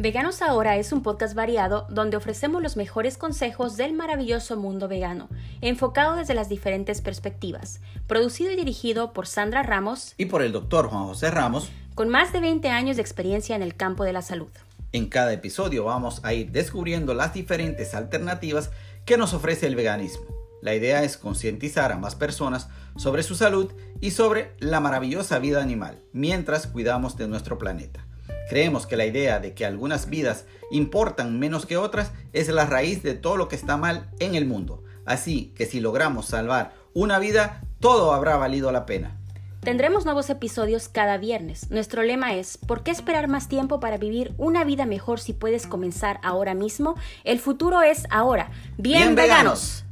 Veganos Ahora es un podcast variado donde ofrecemos los mejores consejos del maravilloso mundo vegano, enfocado desde las diferentes perspectivas. Producido y dirigido por Sandra Ramos y por el doctor Juan José Ramos, con más de 20 años de experiencia en el campo de la salud. En cada episodio vamos a ir descubriendo las diferentes alternativas que nos ofrece el veganismo. La idea es concientizar a más personas sobre su salud y sobre la maravillosa vida animal, mientras cuidamos de nuestro planeta. Creemos que la idea de que algunas vidas importan menos que otras es la raíz de todo lo que está mal en el mundo. Así que si logramos salvar una vida, todo habrá valido la pena. Tendremos nuevos episodios cada viernes. Nuestro lema es, ¿por qué esperar más tiempo para vivir una vida mejor si puedes comenzar ahora mismo? El futuro es ahora. Bien, veganos.